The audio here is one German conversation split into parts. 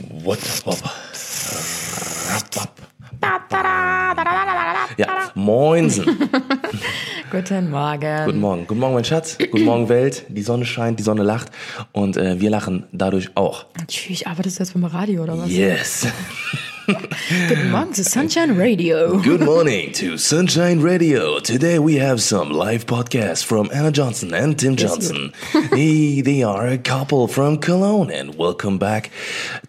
What up? Ja, moinsen. Guten Morgen. Guten Morgen. Guten Morgen, mein Schatz. Guten Morgen, Welt. Die Sonne scheint, die Sonne lacht und äh, wir lachen dadurch auch. Tschüss, arbeitest du jetzt beim Radio oder was? Yes. Guten Morgen zu Sunshine Radio. Good morning to Sunshine Radio. Today we have some live podcasts from Anna Johnson and Tim Johnson. hey, they are a couple from Cologne and welcome back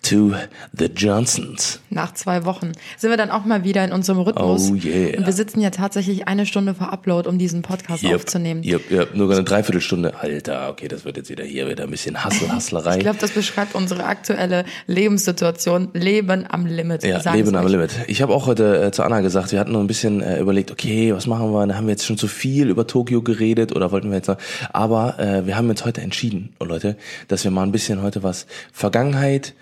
to the Johnsons. Nach zwei Wochen sind wir dann auch mal wieder in unserem Rhythmus. Oh, yeah. Und wir sitzen ja tatsächlich eine Stunde vor Upload, um diesen Podcast aufzunehmen. Yep, yep. Nur eine Dreiviertelstunde. Alter, okay, das wird jetzt wieder hier wieder ein bisschen Hassel, Hasslerei. Ich glaube, das beschreibt unsere aktuelle Lebenssituation. Leben am Limit. Ja, Leben am. Limit. Ich habe auch heute äh, zu Anna gesagt, wir hatten noch ein bisschen äh, überlegt, okay, was machen wir? Da haben wir jetzt schon zu viel über Tokio geredet oder wollten wir jetzt noch? Aber äh, wir haben jetzt heute entschieden, oh Leute, dass wir mal ein bisschen heute was Vergangenheit,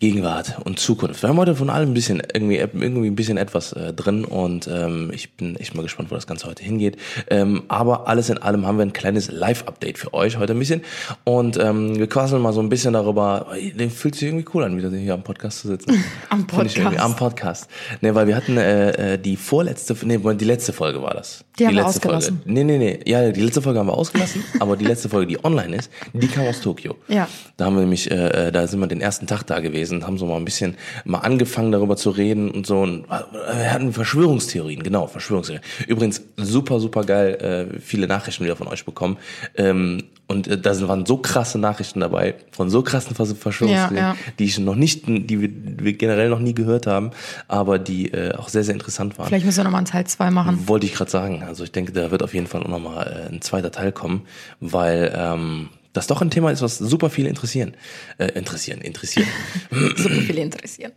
Gegenwart und Zukunft. Wir haben heute von allem ein bisschen irgendwie irgendwie ein bisschen etwas äh, drin und ähm, ich bin echt mal gespannt, wo das Ganze heute hingeht. Ähm, aber alles in allem haben wir ein kleines Live-Update für euch heute ein bisschen und ähm, wir quasseln mal so ein bisschen darüber. Den fühlt sich irgendwie cool an, wieder hier am Podcast zu sitzen. Am Podcast. Am Podcast. Ne, weil wir hatten äh, äh, die vorletzte, nee, die letzte Folge war das. Die haben wir letzte ausgelassen. Folge. Nee, nee, nee. Ja, die letzte Folge haben wir ausgelassen, aber die letzte Folge, die online ist, die kam aus Tokio. Ja. Da haben wir nämlich, äh, äh, da sind wir den ersten Tag da gewesen, haben so mal ein bisschen mal angefangen darüber zu reden und so. Und äh, wir hatten Verschwörungstheorien, genau, Verschwörungstheorien. Übrigens super, super geil, äh, viele Nachrichten wieder von euch bekommen. Ähm, und äh, da sind- waren so krasse Nachrichten dabei, von so krassen Vers- Verschwörungstheorien, Ja, ja. die ich noch nicht, die wir, wir generell noch nie gehört haben, aber die äh, auch sehr, sehr interessant waren. Vielleicht müssen wir nochmal einen Teil 2 machen. Wollte ich gerade sagen. Also ich denke, da wird auf jeden Fall auch nochmal äh, ein zweiter Teil kommen, weil ähm, das doch ein Thema ist, was super viele interessieren. Äh, interessieren, interessieren. Super viele interessieren.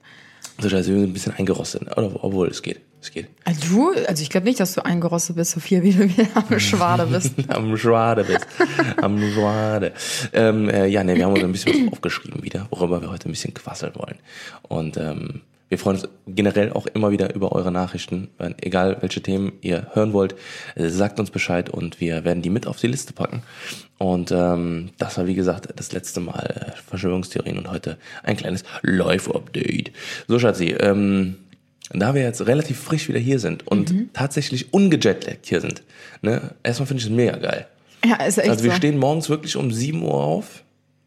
So, da sind wir ein bisschen eingerostet. Oder, obwohl, es geht. Es geht. Also du, also ich glaube nicht, dass du eingerostet bist, so viel wie du wieder am Schwade bist. Am Schwade bist. Am Schwade. Ähm, äh, ja, ne, wir haben uns ein bisschen was aufgeschrieben wieder, worüber wir heute ein bisschen quasseln wollen. Und ähm, wir freuen uns generell auch immer wieder über eure Nachrichten. Egal welche Themen ihr hören wollt, äh, sagt uns Bescheid und wir werden die mit auf die Liste packen. Und ähm, das war wie gesagt das letzte Mal äh, Verschwörungstheorien und heute ein kleines Live-Update. So Schatzi, ähm, da wir jetzt relativ frisch wieder hier sind und Mhm. tatsächlich ungejetlaggt hier sind, ne, erstmal finde ich es mega geil. Ja, ist echt Also wir so. stehen morgens wirklich um 7 Uhr auf,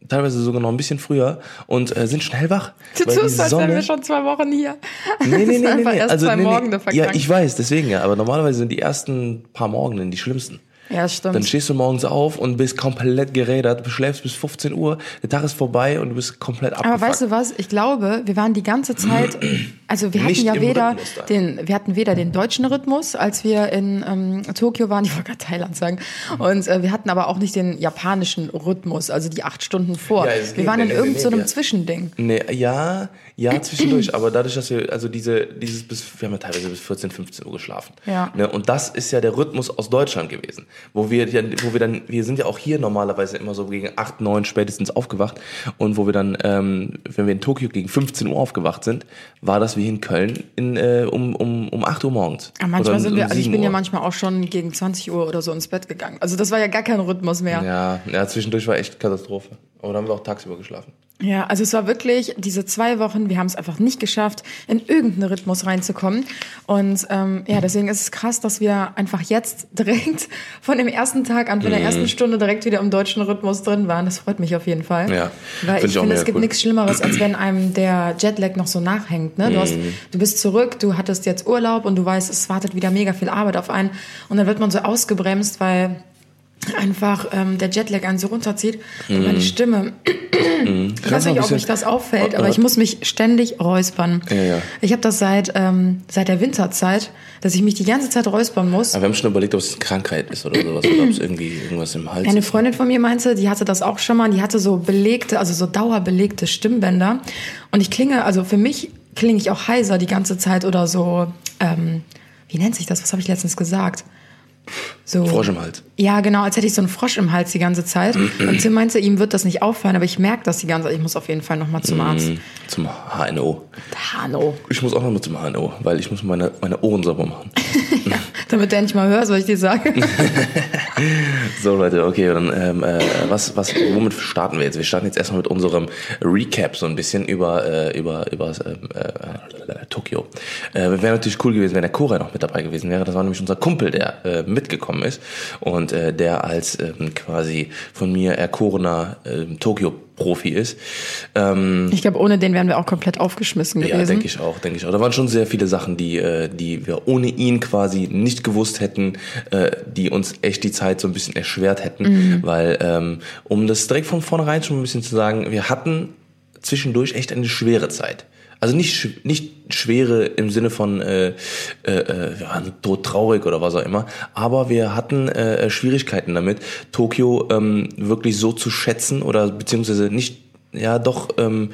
teilweise sogar noch ein bisschen früher und äh, sind schon hellwach. Du tust, als wären wir schon zwei Wochen hier. Nee, nee, nee, nee, nee. Also, zwei nee, nee. Ja, ich weiß, deswegen ja. Aber normalerweise sind die ersten paar Morgenen die schlimmsten. Ja, stimmt. Dann stehst du morgens auf und bist komplett gerädert, du schläfst bis 15 Uhr, der Tag ist vorbei und du bist komplett abgefuckt. Aber weißt du was? Ich glaube, wir waren die ganze Zeit, also wir hatten Nicht ja weder den, wir hatten weder den deutschen Rhythmus, als wir in ähm, Tokio waren, ich wollte gerade Thailand sagen, und äh, wir hatten aber auch nicht den japanischen Rhythmus, also die acht Stunden vor. Ja, wir waren in irgendeinem so. Zwischending. Nee, ja, ja, zwischendurch, aber dadurch, dass wir, also diese, dieses bis, wir haben ja teilweise bis 14, 15 Uhr geschlafen. Ja. Ne, und das ist ja der Rhythmus aus Deutschland gewesen. Wo wir, ja- wo wir dann, wir sind ja auch hier normalerweise immer so gegen 8, 9 spätestens aufgewacht. Und wo wir dann, ähm, wenn wir in Tokio gegen 15 Uhr aufgewacht sind, war das wie in Köln in, äh, um, um, um 8 Uhr morgens. Ja, manchmal Oder sind um wir, also ich 7 bin ja Uhr. manchmal auch schon gegen 20 Uhr oder so ins Bett gegangen. Also das war ja gar kein Rhythmus mehr. Ja, ja, zwischendurch war echt Katastrophe. Aber dann haben wir auch tagsüber geschlafen. Ja, also es war wirklich diese zwei Wochen, wir haben es einfach nicht geschafft, in irgendeinen Rhythmus reinzukommen. Und ähm, ja, deswegen ist es krass, dass wir einfach jetzt direkt von dem ersten Tag an, von der Mhm. ersten Stunde direkt wieder im deutschen Rhythmus drin waren. Das freut mich auf jeden Fall. Ja, Weil find ich ich finde, es gibt cool. nichts Schlimmeres, als wenn einem der Jetlag noch so nachhängt. Ne? Du, hast, Mhm. du bist zurück, du hattest jetzt Urlaub und du weißt, es wartet wieder mega viel Arbeit auf einen. Und dann wird man so ausgebremst, weil einfach ähm, der Jetlag einen so runterzieht. Und Mhm. meine Stimme, ich weiß nicht, ob euch das auffällt, Oh, aber oh. ich muss mich ständig räuspern. Ja, ja. Ich habe das seit, ähm, seit der Winterzeit, dass ich mich die ganze Zeit räuspern muss. Aber wir haben schon überlegt, ob es eine Krankheit ist oder sowas, oder ob es irgendwie irgendwas im Hals Eine ist. Freundin von mir meinte, die hatte das auch schon mal, die hatte so belegte, also so dauerbelegte Stimmbänder. Und ich klinge, also für mich klinge ich auch heiser die ganze Zeit oder so, ähm, wie nennt sich das? Was habe ich letztens gesagt? So. Frosch im Hals. Ja, genau, als hätte ich so einen Frosch im Hals die ganze Zeit. Und Tim meinte, ihm wird das nicht auffallen, aber ich merke das die ganze Zeit. Ich muss auf jeden Fall nochmal zum Arzt. Zum HNO. Hanno. Ich muss auch noch mal zum HNO, weil ich muss meine, meine Ohren sauber machen. Damit der nicht mal hört, was ich dir sage. so Leute, okay, dann ähm, äh, was, was, womit starten wir jetzt? Wir starten jetzt erstmal mit unserem Recap so ein bisschen über äh, über über ähm, äh, Tokio. Äh, wäre natürlich cool gewesen, wenn der Koray noch mit dabei gewesen wäre. Das war nämlich unser Kumpel, der äh, mitgekommen ist und äh, der als ähm, quasi von mir erkorener äh, Tokio Profi ist. Ähm, ich glaube, ohne den wären wir auch komplett aufgeschmissen gewesen. Ja, denke ich auch, denke ich auch. Da waren schon sehr viele Sachen, die, äh, die wir ohne ihn quasi nicht gewusst hätten, äh, die uns echt die Zeit so ein bisschen erschwert hätten. Mhm. Weil, ähm, um das direkt von vornherein schon ein bisschen zu sagen, wir hatten zwischendurch echt eine schwere Zeit. Also nicht, nicht schwere im Sinne von äh, äh, äh ja, todtraurig oder was auch immer, aber wir hatten äh, Schwierigkeiten damit, Tokio ähm, wirklich so zu schätzen oder beziehungsweise nicht, ja doch ähm,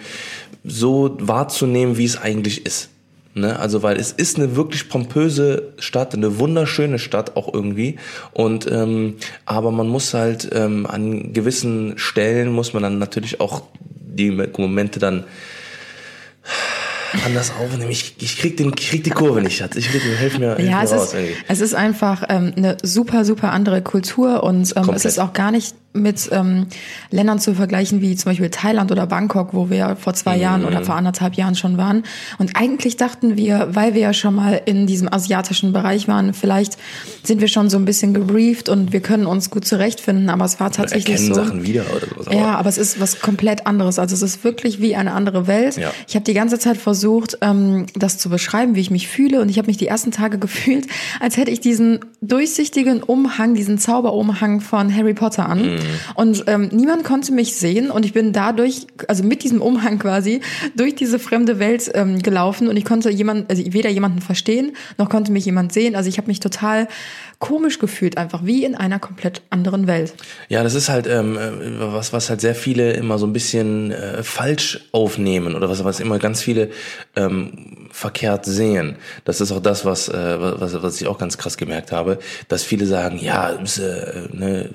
so wahrzunehmen, wie es eigentlich ist. Ne? Also weil es ist eine wirklich pompöse Stadt, eine wunderschöne Stadt auch irgendwie. Und ähm, aber man muss halt ähm, an gewissen Stellen muss man dann natürlich auch die Momente dann anders aufnehmen. Ich, ich krieg, den, krieg die Kurve nicht, Schatz. Ich krieg, helf mir, helf ja, mir es raus. Ist, irgendwie. es ist einfach ähm, eine super, super andere Kultur und ähm, es ist auch gar nicht mit ähm, Ländern zu vergleichen wie zum Beispiel Thailand oder Bangkok, wo wir vor zwei mhm. Jahren oder vor anderthalb Jahren schon waren. Und eigentlich dachten wir, weil wir ja schon mal in diesem asiatischen Bereich waren, vielleicht sind wir schon so ein bisschen gebrieft und wir können uns gut zurechtfinden, aber es war tatsächlich so. Sachen wieder oder sowas. Ja, aber es ist was komplett anderes. Also es ist wirklich wie eine andere Welt. Ja. Ich habe die ganze Zeit versucht, ähm, das zu beschreiben, wie ich mich fühle. Und ich habe mich die ersten Tage gefühlt, als hätte ich diesen durchsichtigen Umhang, diesen Zauberumhang von Harry Potter an. Mhm. Und ähm, niemand konnte mich sehen und ich bin dadurch, also mit diesem Umhang quasi, durch diese fremde Welt ähm, gelaufen und ich konnte jemand, also weder jemanden verstehen, noch konnte mich jemand sehen. Also ich habe mich total komisch gefühlt, einfach wie in einer komplett anderen Welt. Ja, das ist halt ähm, äh, was, was halt sehr viele immer so ein bisschen äh, falsch aufnehmen oder was, was immer ganz viele ähm, verkehrt sehen. Das ist auch das, was, äh, was, was ich auch ganz krass gemerkt habe, dass viele sagen, ja, äh, ne,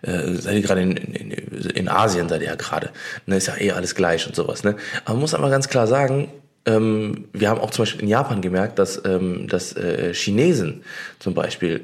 äh, seid ihr gerade in, in, in Asien, seid ihr ja gerade, ne, ist ja eh alles gleich und sowas. Ne? Aber man muss aber ganz klar sagen, ähm, wir haben auch zum Beispiel in Japan gemerkt, dass, ähm, dass äh, Chinesen zum Beispiel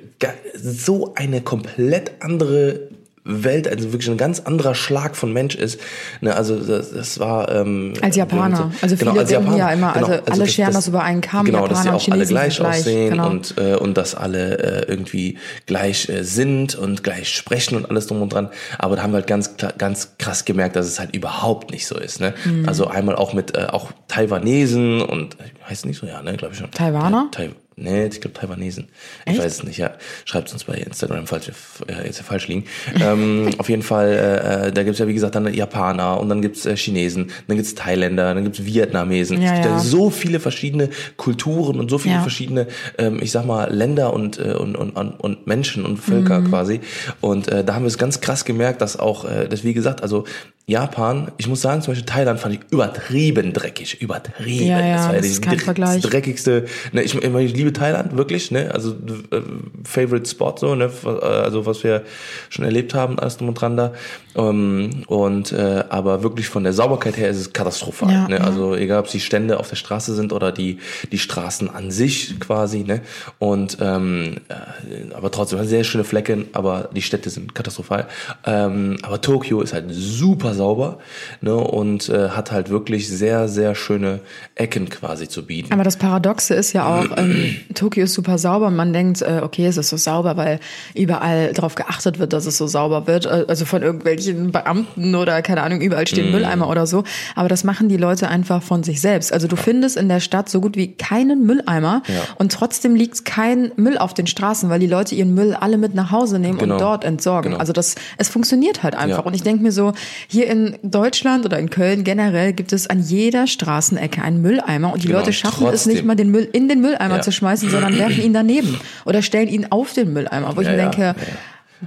so eine komplett andere Welt, also wirklich ein ganz anderer Schlag von Mensch ist. Ne, also das, das war ähm, als Japaner. Also genau, viele als denken Japaner, ja immer, genau, also, alle das, scheren das, über einen Kamm. Genau, Japaner dass sie auch alle gleich aussehen genau. und äh, und dass alle äh, irgendwie gleich äh, sind und gleich sprechen und alles drum und dran. Aber da haben wir halt ganz ganz krass gemerkt, dass es halt überhaupt nicht so ist. Ne? Mhm. Also einmal auch mit äh, auch Taiwanesen und heißt nicht so ja, ne, glaube ich schon. Taiwaner. Tai Nee, ich glaube Taiwanesen. Echt? Ich weiß es nicht, ja. Schreibt uns bei Instagram, falls wir äh, jetzt ja falsch liegen. ähm, auf jeden Fall, äh, äh da gibt's ja wie gesagt dann Japaner und dann gibt's äh, Chinesen, dann gibt's Thailänder, dann gibt's Vietnamesen. Ja, es gibt ja. so viele verschiedene Kulturen und so viele ja. verschiedene, ähm, ich sag mal, Länder und, äh, und, und, und Menschen und Völker mhm. quasi. Und äh, da haben wir es ganz krass gemerkt, dass auch, äh, dass wie gesagt, also Japan, ich muss sagen, zum Beispiel Thailand fand ich übertrieben dreckig, übertrieben. Ja, ja, das war ja das ist kein Vergleich. dreckigste. Ne, ich, ich liebe Thailand wirklich, ne, also äh, Favorite Spot so, ne, also was wir schon erlebt haben, alles drum und dran da. Ähm, und äh, aber wirklich von der Sauberkeit her ist es katastrophal. Ja, ne? Ja. Also egal, ob es die Stände auf der Straße sind oder die die Straßen an sich quasi. Ne? Und ähm, äh, aber trotzdem sehr schöne Flecken, aber die Städte sind katastrophal. Ähm, aber Tokio ist halt super sauber ne? und äh, hat halt wirklich sehr sehr schöne Ecken quasi zu bieten. Aber das Paradoxe ist ja auch, ähm, Tokio ist super sauber. Man denkt, äh, okay, es ist so sauber, weil überall darauf geachtet wird, dass es so sauber wird. Äh, also von irgendwelchen irgendwelchen Beamten oder keine Ahnung, überall stehen mm. Mülleimer oder so. Aber das machen die Leute einfach von sich selbst. Also du findest in der Stadt so gut wie keinen Mülleimer ja. und trotzdem liegt kein Müll auf den Straßen, weil die Leute ihren Müll alle mit nach Hause nehmen genau. und dort entsorgen. Genau. Also das, es funktioniert halt einfach. Ja. Und ich denke mir so, hier in Deutschland oder in Köln generell gibt es an jeder Straßenecke einen Mülleimer und die genau. Leute schaffen trotzdem. es nicht mal, den Müll in den Mülleimer ja. zu schmeißen, sondern werfen ihn daneben oder stellen ihn auf den Mülleimer, wo ich mir denke,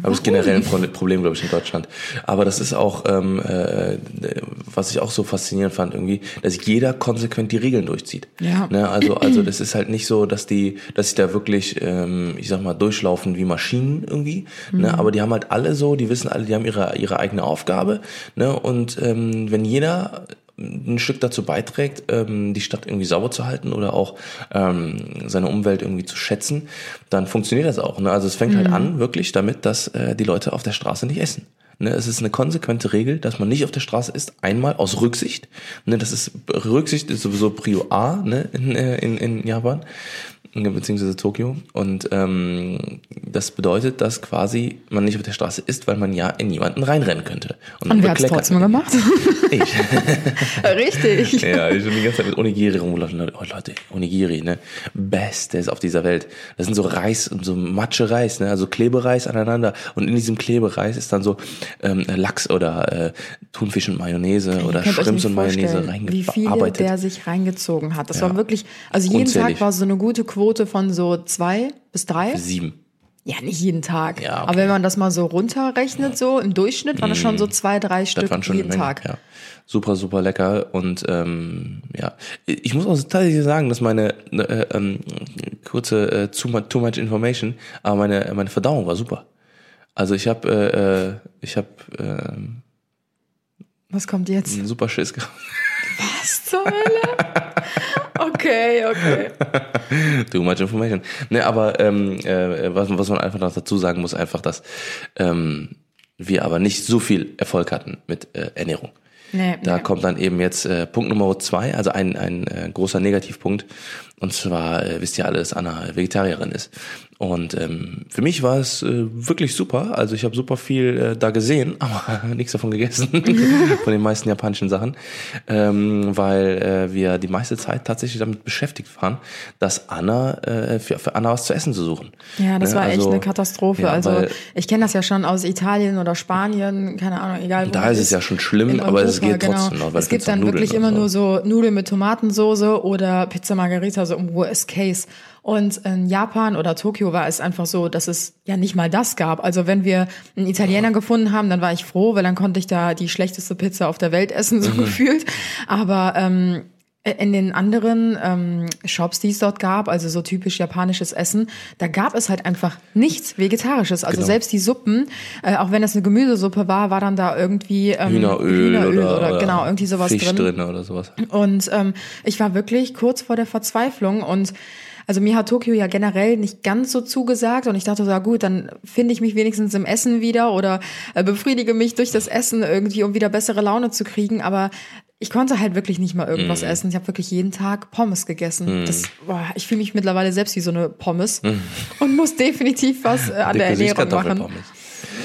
aber das ist generell ein Problem, glaube ich, in Deutschland. Aber das ist auch, ähm, äh, was ich auch so faszinierend fand irgendwie, dass jeder konsequent die Regeln durchzieht. Ja. Ne? Also, also das ist halt nicht so, dass die, dass sie da wirklich, ähm, ich sag mal, durchlaufen wie Maschinen irgendwie. Ne? Mhm. Ne? Aber die haben halt alle so, die wissen alle, die haben ihre ihre eigene Aufgabe. Ne? Und ähm, wenn jeder ein Stück dazu beiträgt, ähm, die Stadt irgendwie sauber zu halten oder auch ähm, seine Umwelt irgendwie zu schätzen, dann funktioniert das auch. Ne? Also es fängt halt an wirklich damit, dass äh, die Leute auf der Straße nicht essen. Ne, es ist eine konsequente Regel, dass man nicht auf der Straße isst, einmal aus Rücksicht. Ne, das ist Rücksicht ist sowieso Prio A ne, in, äh, in, in Japan beziehungsweise Tokio. Und ähm, das bedeutet, dass quasi man nicht auf der Straße ist, weil man ja in jemanden reinrennen könnte. Und, Und wer hat es trotzdem gemacht? Ich. Richtig. ja, ich bin die ganze Zeit mit Onigiri rumgelaufen. Oh Leute, Onigiri, ne? Bestes auf dieser Welt. Das sind so Reis und so Matsche-Reis, ne? Also Klebereis aneinander. Und in diesem Klebereis ist dann so ähm, Lachs oder äh, Thunfisch und Mayonnaise oder Shrimps und Mayonnaise reingearbeitet. Wie viel der sich reingezogen hat. Das ja. war wirklich, also jeden Unzählig. Tag war so eine gute Quote von so zwei bis drei. Sieben. Ja, nicht jeden Tag. Ja, okay. Aber wenn man das mal so runterrechnet, so im Durchschnitt, waren das schon so zwei, drei Das Stück jeden Menge, Tag. Ja. Super, super lecker. Und ähm, ja, ich muss auch tatsächlich sagen, dass meine äh, ähm, kurze äh, too, much, too much information, aber meine meine Verdauung war super. Also ich habe äh, äh, ich habe äh, Was kommt jetzt? einen super Schiss gehabt. Was zur Hölle? Okay, okay. Too much information. Ne, aber ähm, äh, was, was man einfach noch dazu sagen muss, einfach, dass ähm, wir aber nicht so viel Erfolg hatten mit äh, Ernährung. Nee, Da nee. kommt dann eben jetzt äh, Punkt Nummer zwei, also ein, ein äh, großer Negativpunkt. Und zwar äh, wisst ihr alle, dass Anna Vegetarierin ist. Und ähm, für mich war es äh, wirklich super. Also ich habe super viel äh, da gesehen, aber nichts davon gegessen, von den meisten japanischen Sachen, ähm, weil äh, wir die meiste Zeit tatsächlich damit beschäftigt waren, dass Anna äh, für, für Anna was zu essen zu suchen. Ja, das Ne, war echt also- eine Katastrophe. Ja, also ich kenne das ja schon aus Italien oder Spanien, keine Ahnung, egal wo. Da ist es ja schon schlimm, aber es geht trotzdem noch, weil es gibt dann wirklich immer so. nur so Nudeln mit Tomatensoße oder Pizza Margarita, so im Worst Case. Und in Japan oder Tokio war es einfach so, dass es ja nicht mal das gab. Also wenn wir einen Italiener gefunden haben, dann war ich froh, weil dann konnte ich da die schlechteste Pizza auf der Welt essen, Mhm. so gefühlt. Aber ähm, in den anderen ähm, Shops, die es dort gab, also so typisch japanisches Essen, da gab es halt einfach nichts Vegetarisches. Also Genau. selbst die Suppen, äh, auch wenn es eine Gemüsesuppe war, war dann da irgendwie ähm, Hühneröl, oder, genau irgendwie sowas Fisch drin. drin oder sowas. Und ähm, ich war wirklich kurz vor der Verzweiflung und also mir hat Tokio ja generell nicht ganz so zugesagt und ich dachte so, ja gut, dann finde ich mich wenigstens im Essen wieder oder äh, befriedige mich durch das Essen irgendwie, um wieder bessere Laune zu kriegen. Aber ich konnte halt wirklich nicht mal irgendwas Mhm. essen. Ich habe wirklich jeden Tag Pommes gegessen. Das, boah, ich fühle mich mittlerweile selbst wie so eine Pommes und muss definitiv was äh, an der Ernährung machen.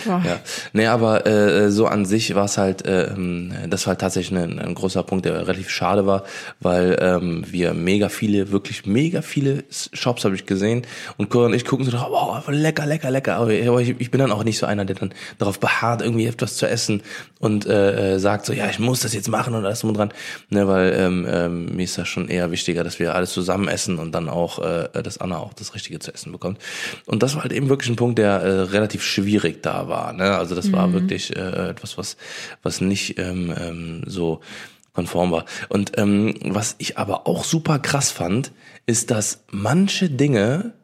Boah. Ja, nee, aber äh, so an sich war es halt, äh, ähm, das war halt tatsächlich ein, ein großer Punkt, der relativ schade war, weil ähm, wir mega viele, wirklich mega viele Shops habe ich gesehen und Cora und ich gucken so drauf, oh, lecker, lecker, lecker. Aber ich, ich bin dann auch nicht so einer, der dann darauf beharrt, irgendwie etwas zu essen und äh, äh, sagt so, ja, ich muss das jetzt machen und alles drum und dran, ne, weil ähm, ähm, mir ist das schon eher wichtiger, dass wir alles zusammen essen und dann auch, äh, dass Anna auch das Richtige zu essen bekommt. Und das war halt eben wirklich ein Punkt, der äh, relativ schwierig da war. Ne? Also das war wirklich äh, etwas, was, was nicht ähm, ähm, so konform war. Und ähm, was ich aber auch super krass fand, ist, dass manche Dinge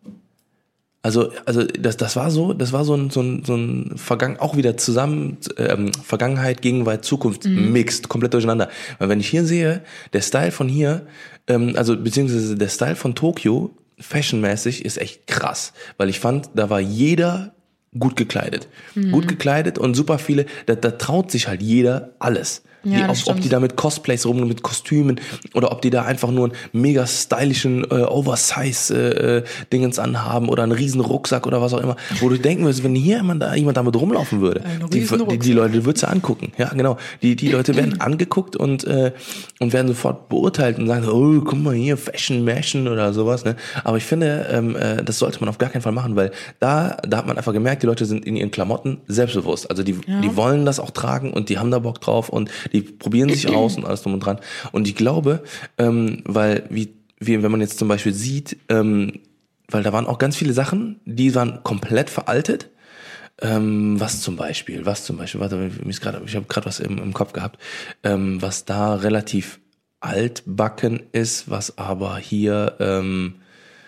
also, also das, das war so, das war so ein, so ein, so ein Vergangen, auch wieder zusammen, ähm, Vergangenheit, Gegenwart, Zukunft, mixed, komplett durcheinander. Weil wenn ich hier sehe, der Style von hier, ähm, also beziehungsweise der Style von Tokio, fashionmäßig, ist echt krass. Weil ich fand, da war jeder gut gekleidet. Gut gekleidet und super viele, da, da traut sich halt jeder alles. Ja, die, ob, ob die da mit Cosplays rum, mit Kostümen oder ob die da einfach nur einen mega stylischen äh, Oversize-Dingens anhaben oder einen riesen Rucksack oder was auch immer. Wo du denken würdest, wenn hier jemand, da, jemand damit rumlaufen würde, die, die, die Leute würdest du angucken. Ja, genau. Die, die Leute werden angeguckt und, äh, und werden sofort beurteilt und sagen, oh, guck mal hier, Fashion, Mashen oder sowas. Ne? Aber ich finde, ähm, äh, das sollte man auf gar keinen Fall machen, weil da, da hat man einfach gemerkt, die Leute sind in ihren Klamotten selbstbewusst. Also die, die wollen das auch tragen und die haben da Bock drauf und die probieren sich aus und alles drum und dran. Und ich glaube, ähm, weil wie, wie wenn man jetzt zum Beispiel sieht, ähm, weil da waren auch ganz viele Sachen, die waren komplett veraltet. Ähm, was zum Beispiel, was zum Beispiel, warte, ich habe gerade was im, im Kopf gehabt, ähm, was da relativ altbacken ist, was aber hier ähm,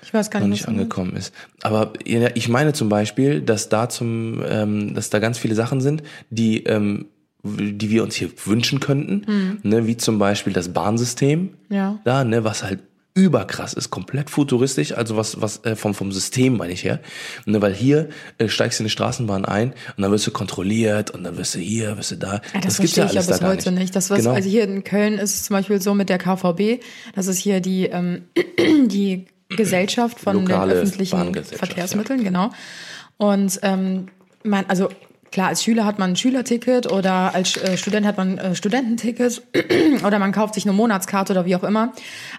Ich weiß gar noch nicht, nicht du meinst. angekommen ist. Aber ja, ich meine zum Beispiel, dass da zum, ähm, dass da ganz viele Sachen sind, die ähm, die wir uns hier wünschen könnten, ne, wie zum Beispiel das Bahnsystem, Ja. da, ne, was halt überkrass ist, komplett futuristisch, also was was äh, vom vom System meine ich her, ne, weil hier äh, steigst du in die Straßenbahn ein und dann wirst du kontrolliert und dann wirst du hier, wirst du da, Ja, das, gibt's verstehe ich ja alles da bis gar heute nicht. Das, was, genau. Also hier in Köln ist es zum Beispiel so mit der KVB, das ist hier die, ähm, die Gesellschaft von Lokale den öffentlichen Verkehrsmitteln, genau. Und ähm, man, also klar, als Schüler hat man ein Schülerticket oder als äh, Student hat man äh, Studententicket oder man kauft sich eine Monatskarte oder wie auch immer.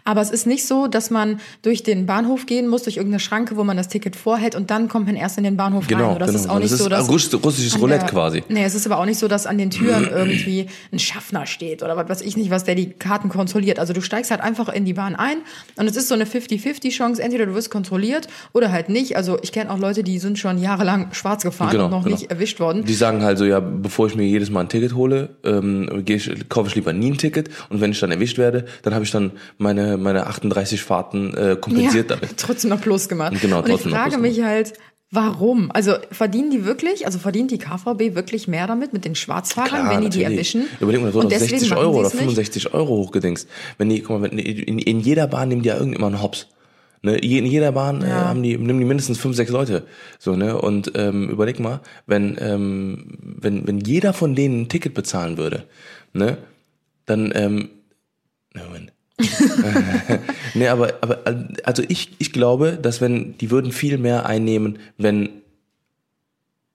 Aber es ist nicht so, dass man durch den Bahnhof gehen muss, durch irgendeine Schranke, wo man das Ticket vorhält und dann kommt man erst in den Bahnhof Genau, rein. Oder das genau. ist auch nicht Das ist so, dass russ- russisches Roulette der- quasi. Nee, es ist aber auch nicht so, dass an den Türen irgendwie ein Schaffner steht oder was weiß ich nicht, was der die Karten kontrolliert. Also du steigst halt einfach in die Bahn ein und es ist so eine 50-50 Chance. Entweder du wirst kontrolliert oder halt nicht. Also ich kenne auch Leute, die sind schon jahrelang schwarz gefahren Genau, und noch genau. nicht erwischt worden. Die sagen halt so, ja, bevor ich mir jedes Mal ein Ticket hole, ähm, ich, kaufe ich lieber nie ein Ticket und wenn ich dann erwischt werde, dann habe ich dann meine, meine 38 Fahrten äh, kompensiert damit. trotzdem noch Plus gemacht. Genau, und ich trotzdem noch frage Plus mich halt, warum? Also verdienen die wirklich, also verdient die KVB wirklich mehr damit, mit den Schwarzfahrern, Klar, wenn die die natürlich. erwischen? Überleg mal, das Und auf deswegen 60 machen Euro oder es nicht? 65 Euro hochgedingst. Wenn die, guck mal, wenn, in, in jeder Bahn nehmen die ja irgendjemand einen Hops. Ne, in jeder Bahn äh, Ja. haben die, nehmen die mindestens fünf, sechs Leute. So, ne? Und ähm, überleg mal, wenn, ähm, wenn, wenn jeder von denen ein Ticket bezahlen würde, ne, dann, ähm, ne, Moment. nee, aber, aber also ich, ich glaube, dass wenn, die würden viel mehr einnehmen, wenn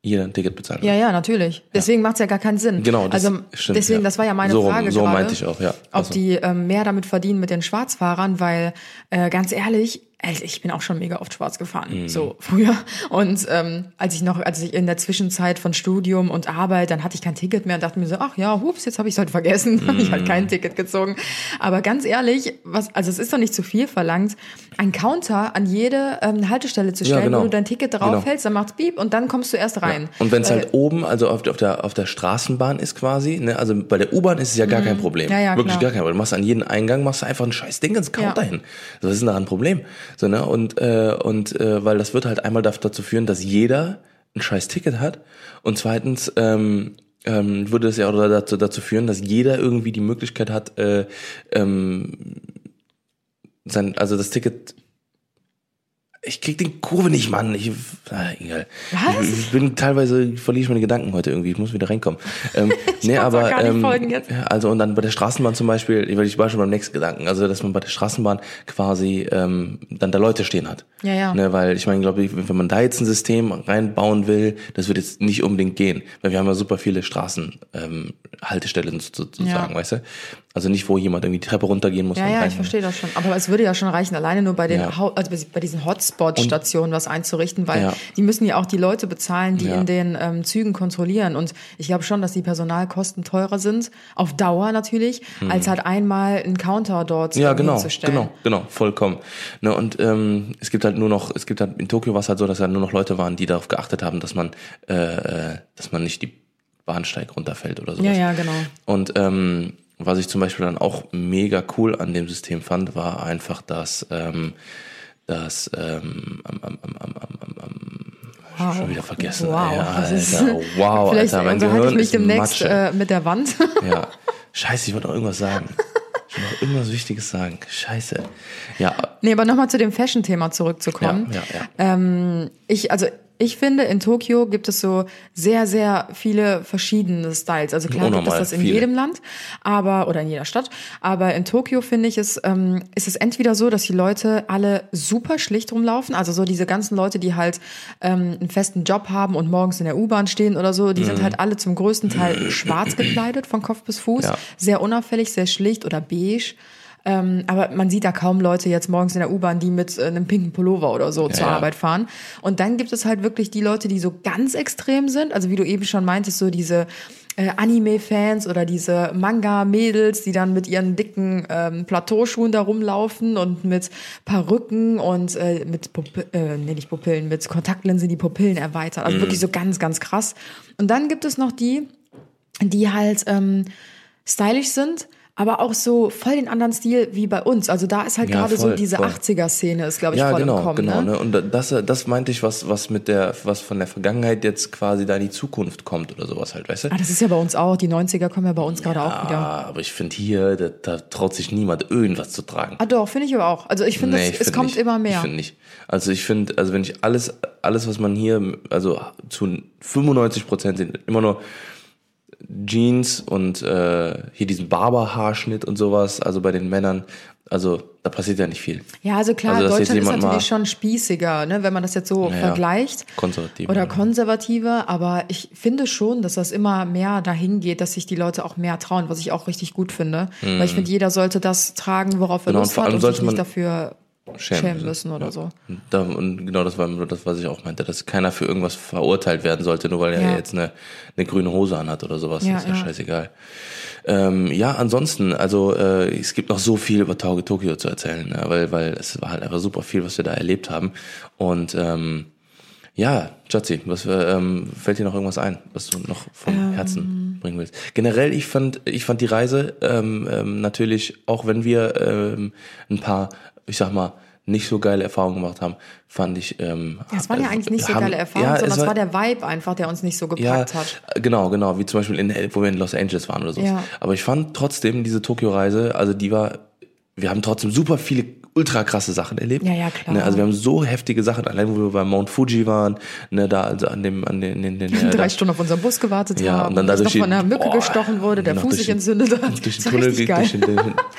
jeder ein Ticket bezahlen würde. Ja, ja, natürlich. Deswegen macht's ja gar keinen Sinn. Genau, das also stimmt, deswegen, ja. das war ja meine So Frage so gerade. meinte ich auch, ja. Ob Also. die ähm, mehr damit verdienen mit den Schwarzfahrern, weil äh, ganz ehrlich, ich bin auch schon mega oft schwarz gefahren, Mhm. so früher. Und ähm, als ich noch, als ich in der Zwischenzeit von Studium und Arbeit, dann hatte ich kein Ticket mehr und dachte mir so, ach ja, hups, jetzt habe ich halt vergessen, habe ich halt Mhm. kein Ticket gezogen. Aber ganz ehrlich, was, also es ist doch nicht zu viel verlangt, ein Counter an jede ähm, Haltestelle zu stellen, genau. wo du dein Ticket Genau. draufhältst, dann macht's Piep und dann kommst du erst rein. Und wenn es Äh, halt oben, also auf, der- auf der auf der Straßenbahn ist quasi, ne, also bei der U-Bahn ist es ja gar kein Problem. Mhm. Ja, ja, Wirklich klar. gar kein Problem. Du machst an jeden Eingang machst du einfach ein scheiß Ding ins Counter Ja. hin. So, was ist denn da ein Problem? So, ne? Und äh, und äh, weil das wird halt einmal dazu führen, dass jeder ein scheiß Ticket hat und zweitens ähm, ähm, würde es ja auch dazu, dazu führen, dass jeder irgendwie die Möglichkeit hat, äh, ähm, sein, also das Ticket ich krieg den Kurve nicht, Mann. Ich, ah, egal. Was? Ich, bin teilweise, verliere ich meine Gedanken heute irgendwie. Ich muss wieder reinkommen. Ähm, nee, aber, ähm, also und dann bei der Straßenbahn zum Beispiel, ich, ich war schon beim nächsten Gedanken, also dass man bei der Straßenbahn quasi ähm, dann da Leute stehen hat. Ja, ja. Ne, weil ich meine, glaube ich, wenn man da jetzt ein System reinbauen will, das wird jetzt nicht unbedingt gehen, weil wir haben ja super viele Straßen ähm, Haltestellen sozusagen, Ja. weißt du? Also nicht, wo jemand irgendwie die Treppe runtergehen muss. Ja, ja, ich verstehe das schon. Aber es würde ja schon reichen, alleine nur bei den, Ja. Also bei diesen Hotspot-Stationen was einzurichten, weil Ja. die müssen ja auch die Leute bezahlen, die Ja. in den ähm, Zügen kontrollieren. Und ich glaube schon, dass die Personalkosten teurer sind, auf Dauer natürlich, als halt einmal einen Counter dort Hm. Ja, genau, hinzustellen. genau, genau, vollkommen. Ne, und ähm, es gibt halt nur noch, es gibt halt in Tokio war es halt so, dass halt nur noch Leute waren, die darauf geachtet haben, dass man, äh, äh, dass man nicht die Bahnsteig runterfällt oder sowas. Ja, ja, genau. Und ähm, was ich zum Beispiel dann auch mega cool an dem System fand, war einfach, dass ähm, das ähm, am, am, am, am, am, am, am schon wieder vergessen. Wow, ey, das ist- Alter, wow, Vielleicht Alter, mein Gehirn ich mich ist demnächst Matsche. äh, mit der Wand. Ja. Scheiße, ich wollte noch irgendwas sagen. Ich wollte noch irgendwas Wichtiges sagen. Scheiße. Ja, nee, aber nochmal zu dem Fashion-Thema zurückzukommen. Ja, ja, ja. Ähm, ich, also ich finde, in Tokio gibt es so sehr, sehr viele verschiedene Styles. Also klar gibt es Unnormal das in viele. jedem Land, aber oder in jeder Stadt. Aber in Tokio finde ich es, ähm, ist es entweder so, dass die Leute alle super schlicht rumlaufen, also so diese ganzen Leute, die halt ähm, einen festen Job haben und morgens in der U-Bahn stehen oder so, die sind halt alle zum größten Teil schwarz gekleidet von Kopf bis Fuß, Ja. sehr unauffällig, sehr schlicht oder beige. Ähm, aber man sieht da kaum Leute jetzt morgens in der U-Bahn, die mit äh, einem pinken Pullover oder so zur ja. Arbeit fahren. Und dann gibt es halt wirklich die Leute, die so ganz extrem sind. Also wie du eben schon meintest, so diese äh, Anime-Fans oder diese Manga-Mädels, die dann mit ihren dicken ähm, Plateauschuhen da rumlaufen und mit Perücken und äh, mit Pupi äh, nee, nicht Pupillen, mit Kontaktlinsen die Pupillen erweitern. Also wirklich so ganz, ganz krass. Und dann gibt es noch die, die halt ähm, stylisch sind, aber auch so voll den anderen Stil wie bei uns. Also da ist halt Ja, gerade so diese voll. 80er-Szene ist, glaube ich, Ja, voll genau, im Kommen. genau. ne? Ne? Und das, das meinte ich, was, was mit der, was von der Vergangenheit jetzt quasi da in die Zukunft kommt oder sowas halt, weißt du? Ah, das ist ja bei uns auch. Die 90er kommen ja bei uns gerade auch wieder. Aber ich finde hier, da, da traut sich niemand irgendwas zu tragen. Ah doch, finde ich aber auch. Also ich finde, Nee, es, ich find kommt nicht. immer Ich mehr. finde nicht. Also ich finde, also wenn ich alles, alles, was man hier, also zu 95 Prozent sind immer nur Jeans und äh, hier diesen Barberhaarschnitt und sowas, also bei den Männern, also da passiert ja nicht viel. Ja, also klar, Also, Deutschland ist natürlich mal- schon spießiger, ne, wenn man das jetzt so Ja, vergleicht. konservativ. Oder konservativer, aber ich finde schon, dass das immer mehr dahin geht, dass sich die Leute auch mehr trauen, was ich auch richtig gut finde. Weil ich finde, jeder sollte das tragen, worauf er Mhm. Genau, und Lust vor hat allem und sich nicht dafür schämen schämen, müssen. oder so. Und Da, und genau das war das, was ich auch meinte, dass keiner für irgendwas verurteilt werden sollte, nur weil er Ja. jetzt eine, eine grüne Hose anhat oder sowas. Ja, das ist ja, ja. scheißegal. Ähm, ja, ansonsten, also äh, es gibt noch so viel über Tokio, Tokio zu erzählen, ne? weil, weil es war halt einfach super viel, was wir da erlebt haben. Und ähm, ja, Schatzi, was äh, ähm, fällt dir noch irgendwas ein, was du noch vom Ähm. Herzen bringen willst? Generell, ich fand, ich fand die Reise ähm, ähm, natürlich, auch wenn wir ähm, ein paar, ich sag mal, nicht so geile Erfahrungen gemacht haben, fand ich. Ähm, Das waren ja äh, eigentlich nicht so haben- geile Erfahrungen, ja, sondern es es war der Vibe einfach, der uns nicht so ja, gepackt hat. genau, genau, wie zum Beispiel in, wo wir in Los Angeles waren oder so. Ja. Aber ich fand trotzdem diese Tokio-Reise, also die war, wir haben trotzdem super viele ultra krasse Sachen erlebt. Ja, ja, klar. Ne, also wir haben so heftige Sachen, allein wo wir bei Mount Fuji waren, ne, da also an dem, an den, den, den äh, Drei da- Stunden auf unseren Bus gewartet ja, haben, und dann bis dadurch noch von einer Mücke boah, gestochen wurde, der Fuß durch sich entzündet hat. durch den Tunnel, durch den,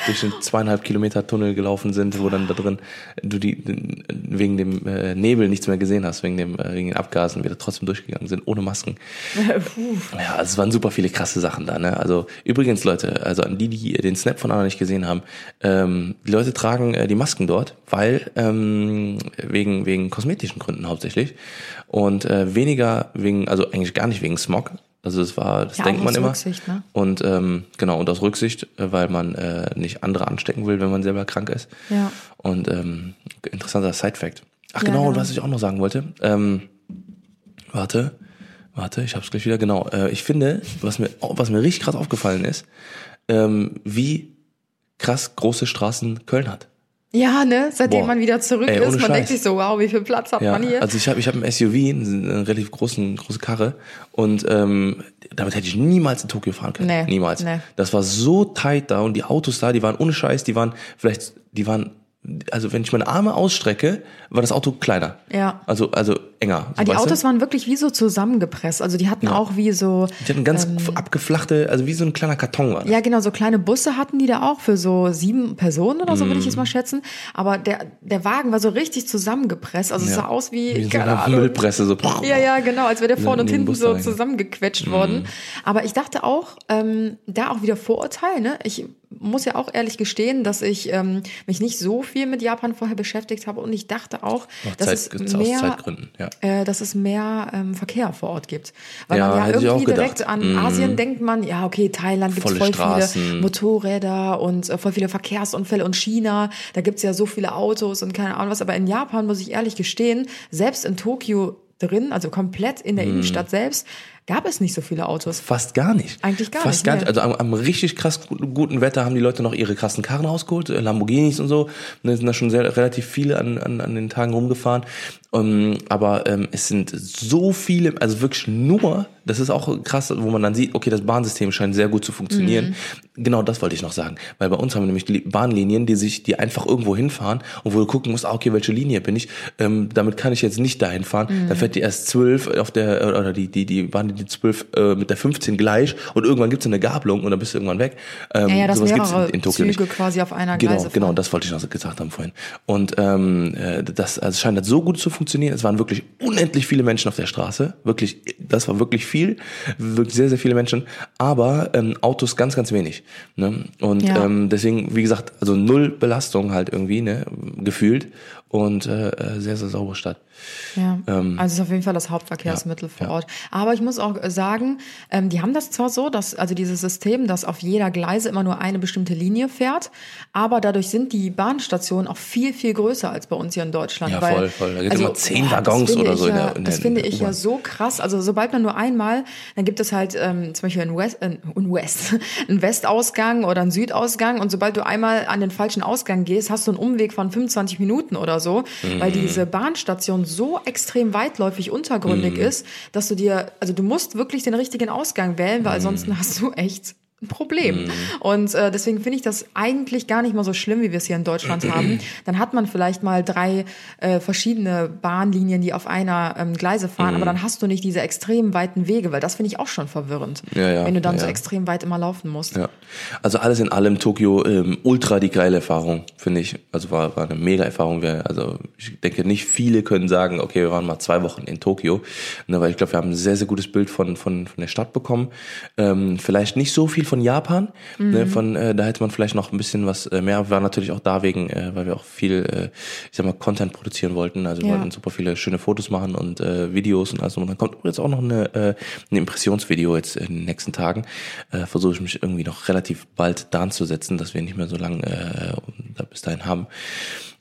durch den zweieinhalb Kilometer Tunnel gelaufen sind, wo dann da drin du die wegen dem äh, Nebel nichts mehr gesehen hast, wegen dem äh, wegen den Abgasen wir da trotzdem durchgegangen sind ohne Masken. Ja, also es waren super viele krasse Sachen da. Ne? Also übrigens Leute, also an die, die den Snap von Anna nicht gesehen haben, ähm, die Leute tragen äh, die Masken dort, weil ähm, wegen wegen kosmetischen Gründen hauptsächlich und äh, weniger wegen, also eigentlich gar nicht wegen Smog. Also es war, das Ja, denkt man aus immer. Rücksicht, ne? Und ähm, genau, und aus Rücksicht, äh, weil man äh, nicht andere anstecken will, wenn man selber krank ist. Ja. Und ähm, interessanter Side-Fact. Ach Ja, genau, und genau. was ich auch noch sagen wollte. Ähm, warte, warte, ich hab's gleich wieder. Genau, äh, ich finde, was mir, was mir richtig krass aufgefallen ist, ähm, wie krass große Straßen Köln hat. Ja, ne? Seitdem Boah. man wieder zurück Ey, ist, man denkt Scheiß. sich so, wow, wie viel Platz hat Ja, man hier? also ich habe ich hab ein SUV, einen relativ großen, große Karre und ähm, damit hätte ich niemals in Tokio fahren können. Nee, niemals. nee. Das war so tight da und die Autos da, die waren ohne Scheiß, die waren vielleicht, die waren, also wenn ich meine Arme ausstrecke, war das Auto kleiner. Ja. Also, also enger. Aber die weißt du? Autos waren wirklich wie so zusammengepresst. Also die hatten auch wie so, Die hatten ganz abgeflachte, also wie so ein kleiner Karton war das. Ähm. ja genau, so kleine Busse hatten die da auch für so sieben Personen oder so, würde ich Mm. jetzt mal schätzen. Aber der, der Wagen war so richtig zusammengepresst. Also es Ja. sah aus wie, Wie so eine Ahnung. Müllpresse, so. Ja, ja, genau, als wäre der vorne und hinten so zusammengequetscht Mhm. worden. Aber ich dachte auch, ähm, da auch wieder Vorurteil, ne? Ich muss ja auch ehrlich gestehen, dass ich ähm, mich nicht so viel mit Japan vorher beschäftigt habe und ich dachte auch, dass Zeit- es aus mehr, Zeitgründen, ja. Äh, dass es mehr ähm, Verkehr vor Ort gibt. Weil Ja, man ja irgendwie direkt an Mhm. Asien denkt man, ja, okay, Thailand gibt voll Straßen. viele Motorräder und äh, voll viele Verkehrsunfälle und China, da gibt's ja so viele Autos und keine Ahnung was. Aber in Japan muss ich ehrlich gestehen, selbst in Tokio drin, also komplett in der Mhm. Innenstadt selbst, gab es nicht so viele Autos. Fast gar nicht. Eigentlich gar Fast nicht, gar nee. nicht. Also am, am richtig krass gu- guten Wetter haben die Leute noch ihre krassen Karren rausgeholt, äh, Lamborghinis und so. Da sind da schon sehr, relativ viele an, an, an den Tagen rumgefahren. Ähm, aber ähm, es sind so viele, also wirklich nur, das ist auch krass, wo man dann sieht, okay, das Bahnsystem scheint sehr gut zu funktionieren. Mhm. Genau das wollte ich noch sagen. Weil bei uns haben wir nämlich die Bahnlinien, die sich, die einfach irgendwo hinfahren und wo du gucken musst, ah, okay, welche Linie bin ich? Ähm, damit kann ich jetzt nicht dahin fahren. Mhm. Dann fährt die erst zwölf auf der, oder die, die, die Bahnlinie zwölf äh, mit der 15 gleich und irgendwann gibt's eine Gabelung und dann bist du irgendwann weg. Ähm, Ja, ja, dass sowas gibt's in, in Tokio Züge nicht. quasi auf einer Genau, Gleise genau, fahren. das wollte ich noch gesagt haben vorhin. Und ähm, äh, das also es scheint so gut zu funktionieren. Es waren wirklich unendlich viele Menschen auf der Straße. Wirklich, das war wirklich viel. Wirklich sehr, sehr viele Menschen. Aber ähm, Autos ganz, ganz wenig. Ne? Und Ja. ähm, deswegen, wie gesagt, also null Belastung halt irgendwie, ne, gefühlt. Und äh, äh, sehr, sehr saubere Stadt. Ja, Ähm, also es ist auf jeden Fall das Hauptverkehrsmittel vor ja. Ort. Aber ich muss auch sagen, ähm, die haben das zwar so, dass also dieses System, dass auf jeder Gleise immer nur eine bestimmte Linie fährt, aber dadurch sind die Bahnstationen auch viel, viel größer als bei uns hier in Deutschland. Ja, weil, voll, voll. Da gibt's also, immer zehn Waggons oder so in Ja, der- in das der- finde in ich ja so krass. Also sobald man nur einmal, dann gibt es halt ähm, zum Beispiel in West, äh, in West, einen Westausgang oder einen Südausgang und sobald du einmal an den falschen Ausgang gehst, hast du einen Umweg von 25 Minuten oder so, weil Mhm. diese Bahnstation so extrem weitläufig untergründig Mhm. ist, dass du dir, also du musst wirklich den richtigen Ausgang wählen, weil ansonsten hast du echt ein Problem. Mhm. Und äh, deswegen finde ich das eigentlich gar nicht mal so schlimm, wie wir es hier in Deutschland haben. Dann hat man vielleicht mal drei äh, verschiedene Bahnlinien, die auf einer ähm, Gleise fahren, Mhm. aber dann hast du nicht diese extrem weiten Wege, weil das finde ich auch schon verwirrend, Ja, ja, wenn du dann ja, so extrem weit immer laufen musst. Ja. Also alles in allem Tokio ähm, ultra die geile Erfahrung, finde ich. Also war, war eine mega Erfahrung. Also ich denke, nicht viele können sagen, okay, wir waren mal zwei Wochen in Tokio. Ne, weil ich glaube, wir haben ein sehr, sehr gutes Bild von, von, von der Stadt bekommen. Ähm, vielleicht nicht so viel von Japan. Ne, von, äh, da hätte man vielleicht noch ein bisschen was äh, mehr. Wir waren natürlich auch da wegen, äh, weil wir auch viel, äh, ich sag mal, Content produzieren wollten. Also wir Ja. wollten super viele schöne Fotos machen und äh, Videos und alles. Und dann kommt jetzt auch noch eine, äh, ein Impressionsvideo jetzt in den nächsten Tagen. Äh, Versuche ich mich irgendwie noch relativ bald dran zu setzen, dass wir nicht mehr so lange äh, da bis dahin haben.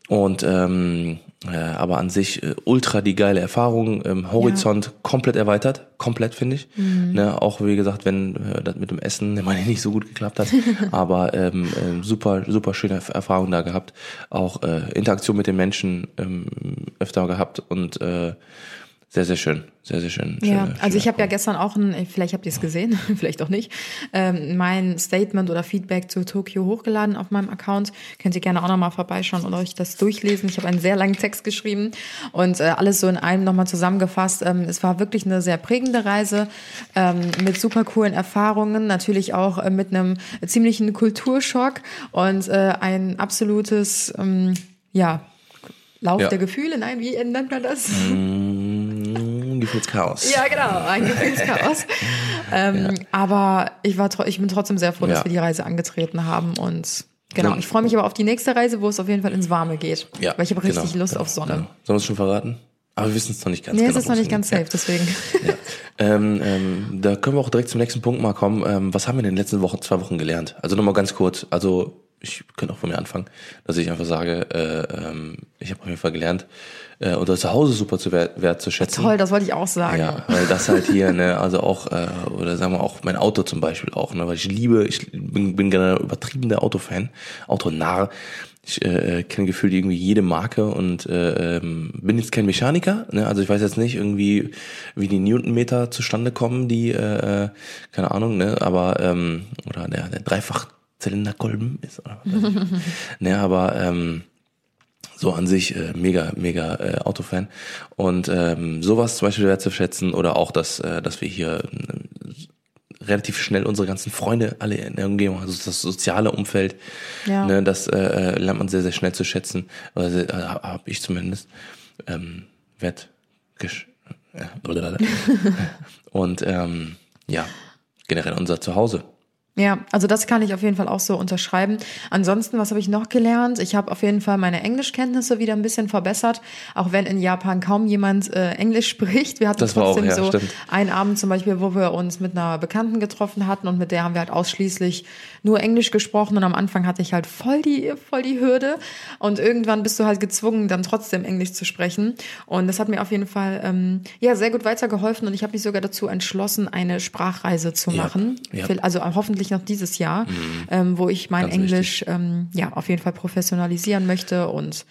Und ähm, äh, aber an sich äh, ultra die geile Erfahrung, ähm, Horizont komplett erweitert, komplett finde ich. Ne, auch wie gesagt, wenn äh, das mit dem Essen meine ich nicht so gut geklappt hat, aber ähm, ähm, super super schöne Erf- Erfahrung da gehabt, auch äh, Interaktion mit den Menschen ähm, öfter gehabt. Und äh, sehr sehr schön, sehr sehr schön. Ja, schöne- also ich schöne habe ja gestern auch ein, vielleicht habt ihr es gesehen, vielleicht auch nicht, ähm, mein Statement oder Feedback zu Tokio hochgeladen auf meinem Account. Könnt ihr gerne auch nochmal vorbeischauen und euch das durchlesen. Ich habe einen sehr langen Text geschrieben und äh, alles so in einem nochmal zusammengefasst. Ähm, es war wirklich eine sehr prägende Reise ähm, mit super coolen Erfahrungen, natürlich auch äh, mit einem ziemlichen Kulturschock und äh, ein absolutes, ähm, ja, Lauf Ja. der Gefühle, nein, wie nennt man das? Mm, Gefühlschaos. Ja, genau, ein Gefühlschaos. ähm, Aber ich, war, ich bin trotzdem sehr froh, dass Ja. wir die Reise angetreten haben und genau. Ja. Ich freue mich aber auf die nächste Reise, wo es auf jeden Fall ins Warme geht. Ja, weil ich habe richtig genau, Lust genau, auf Sonne. Genau. Sollen wir es schon verraten? Aber wir wissen es noch nicht ganz Nee, genau. es ist noch nicht ganz safe, deswegen. Ja. Ähm, ähm, da können wir auch direkt zum nächsten Punkt mal kommen. Ähm, was haben wir in den letzten Wochen, zwei Wochen gelernt? Also nochmal ganz kurz. Also ich könnte auch von mir anfangen, dass ich einfach sage, äh, ähm, ich habe auf jeden Fall gelernt, äh, unser Zuhause super zu wert, wertzuschätzen. Toll, das wollte ich auch sagen. Ja, weil das halt hier, ne, also auch, äh, oder sagen wir auch mein Auto zum Beispiel auch, ne, weil ich liebe, ich bin, bin generell übertriebener Autofan, Autonarr. Ich äh, kenne gefühlt irgendwie jede Marke und äh, ähm, bin jetzt kein Mechaniker, ne? also ich weiß jetzt nicht irgendwie, wie die Newtonmeter zustande kommen, die, äh, äh, keine Ahnung, ne, aber ähm, oder der, der Dreifachzylinderkolben ist oder was ne, aber ähm, so an sich äh, mega, mega äh, Autofan. Und ähm, sowas zum Beispiel wertzuschätzen oder auch, dass, äh, dass wir hier äh, relativ schnell unsere ganzen Freunde alle in der Umgebung, also das soziale Umfeld, Ja. ne, das äh, äh, lernt man sehr, sehr schnell zu schätzen. Also, äh, habe ich zumindest. Ähm, wert äh. Und ähm, ja, generell unser Zuhause. Ja, also das kann ich auf jeden Fall auch so unterschreiben. Ansonsten, was habe ich noch gelernt? Ich habe auf jeden Fall meine Englischkenntnisse wieder ein bisschen verbessert, auch wenn in Japan kaum jemand äh, Englisch spricht. Wir hatten Das war auch, trotzdem ja, so stimmt. einen Abend zum Beispiel, wo wir uns mit einer Bekannten getroffen hatten und mit der haben wir halt ausschließlich nur Englisch gesprochen und am Anfang hatte ich halt voll die, voll die Hürde und irgendwann bist du halt gezwungen, dann trotzdem Englisch zu sprechen und das hat mir auf jeden Fall ähm, ja sehr gut weitergeholfen und ich habe mich sogar dazu entschlossen, eine Sprachreise zu Ja, machen. ja. Also hoffentlich noch dieses Jahr, ähm, wo ich mein Ganz Englisch ähm, ja auf jeden Fall professionalisieren möchte und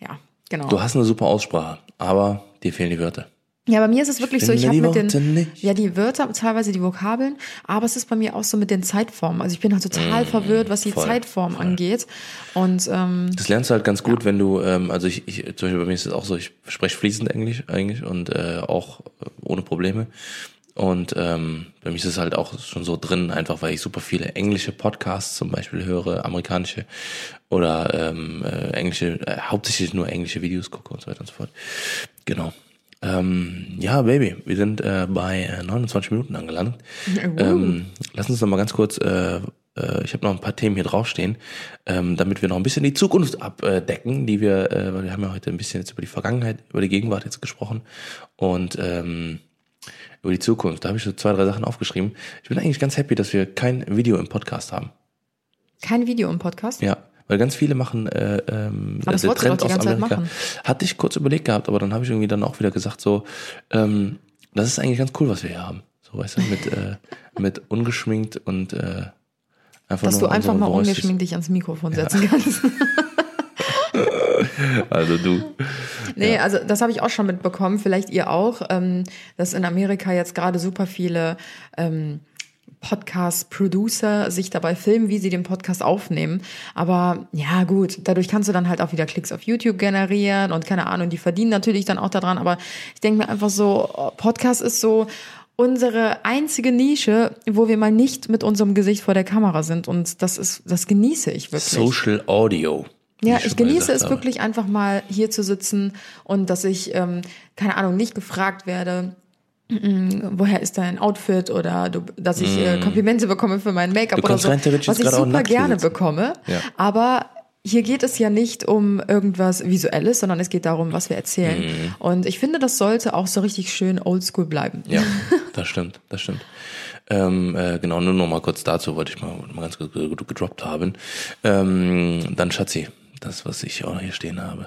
ja, genau. Du hast eine super Aussprache, aber dir fehlen die Wörter. Ja, bei mir ist es wirklich so, ich habe mit die den nicht. ja die Wörter, teilweise die Vokabeln, aber es ist bei mir auch so mit den Zeitformen. Also ich bin halt total verwirrt, was die voll, Zeitform voll. angeht. Und ähm, Das lernst du halt ganz gut, wenn du, ähm, also ich, ich, zum Beispiel bei mir ist es auch so, ich spreche fließend Englisch eigentlich und äh, auch ohne Probleme. Und ähm, bei mir ist es halt auch schon so drin, einfach weil ich super viele englische Podcasts zum Beispiel höre, amerikanische oder ähm, äh, englische, äh, hauptsächlich nur englische Videos gucke und so weiter und so fort. Genau. Ähm, ja, Baby, wir sind äh, bei äh, 29 Minuten angelangt. Ähm, lass uns noch mal ganz kurz, äh, äh, ich habe noch ein paar Themen hier draufstehen, ähm, damit wir noch ein bisschen die Zukunft abdecken, die wir, äh, weil wir haben ja heute ein bisschen jetzt über die Vergangenheit, über die Gegenwart jetzt gesprochen und ähm, über die Zukunft. Da habe ich so zwei, drei Sachen aufgeschrieben. Ich bin eigentlich ganz happy, dass wir kein Video im Podcast haben. Kein Video im Podcast? Ja, weil ganz viele machen äh, ähm, Aber das doch die ganze Zeit machen. Hatte ich kurz überlegt gehabt, aber dann habe ich irgendwie dann auch wieder gesagt, so, ähm, das ist eigentlich ganz cool, was wir hier haben. So, weißt du, mit, äh, mit ungeschminkt und äh, einfach Dass du einfach mal Voices. ungeschminkt dich ans Mikrofon setzen kannst. Also du. Nee, also das habe ich auch schon mitbekommen, vielleicht ihr auch, ähm, dass in Amerika jetzt gerade super viele ähm, Podcast-Producer sich dabei filmen, wie sie den Podcast aufnehmen. Aber ja, gut, dadurch kannst du dann halt auch wieder Klicks auf YouTube generieren und keine Ahnung, die verdienen natürlich dann auch daran. Aber ich denke mir einfach so, oh, Podcast ist so unsere einzige Nische, wo wir mal nicht mit unserem Gesicht vor der Kamera sind. Und das ist, das genieße ich wirklich. Social Audio. Ja, ich genieße es habe. wirklich einfach mal hier zu sitzen und dass ich, ähm, keine Ahnung, nicht gefragt werde, mm, woher ist dein Outfit oder du, dass ich äh, Komplimente bekomme für mein Make-up oder so, was ich super gerne bekomme. Ja. Aber hier geht es ja nicht um irgendwas Visuelles, sondern es geht darum, was wir erzählen. Mhm. Und ich finde, das sollte auch so richtig schön oldschool bleiben. Ja, das stimmt, das stimmt. Ähm, äh, genau, nur noch mal kurz dazu wollte ich mal, mal ganz ge- gedroppt haben. Ähm, dann Schatzi, das, was ich auch noch hier stehen habe.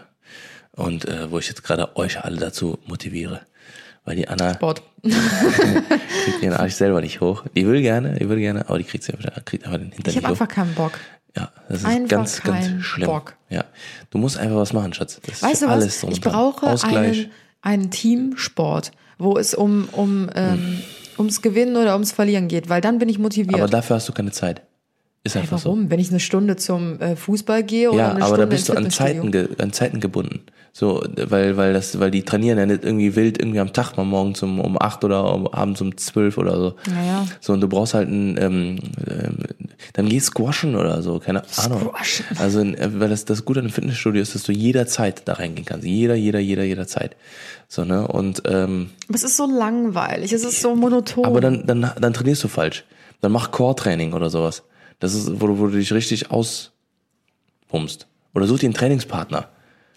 Und äh, wo ich jetzt gerade euch alle dazu motiviere. Weil die Anna Sport. kriegt ihren Arsch selber nicht hoch. Die will gerne, die will gerne, aber die kriegt wieder, kriegt aber den Hintern Ich habe einfach keinen Bock. Ja, das ist einfach ganz, ganz schlimm. Bock. Ja, du musst einfach was machen, Schatz. Das Weißt du alles was? Ich brauche einen, einen Teamsport, wo es um, um, ähm, ums Gewinnen oder ums Verlieren geht, weil dann bin ich motiviert. aber dafür hast du keine Zeit. Ist Hey, einfach so. warum? Wenn ich eine Stunde zum äh, Fußball gehe oder Ja, eine aber Stunde da bist du an Zeiten, an Zeiten gebunden. So, weil, weil das, weil die trainieren ja nicht irgendwie wild irgendwie am Tag mal morgens um, um acht oder um, abends um zwölf oder so. Naja. So, und du brauchst halt ein, ähm, ähm, dann geh squashen oder so, keine Ahnung. Squashen. Also, äh, weil das, das Gute an einem Fitnessstudio ist, dass du jederzeit da reingehen kannst. Jeder, jeder, jeder, jederzeit. So, ne, und, ähm, Aber es ist so langweilig, es ist so monoton. aber dann, dann, dann trainierst du falsch. Dann mach Core-Training oder sowas. Das ist, wo du, wo du dich richtig auspumpst. Oder such dir einen Trainingspartner.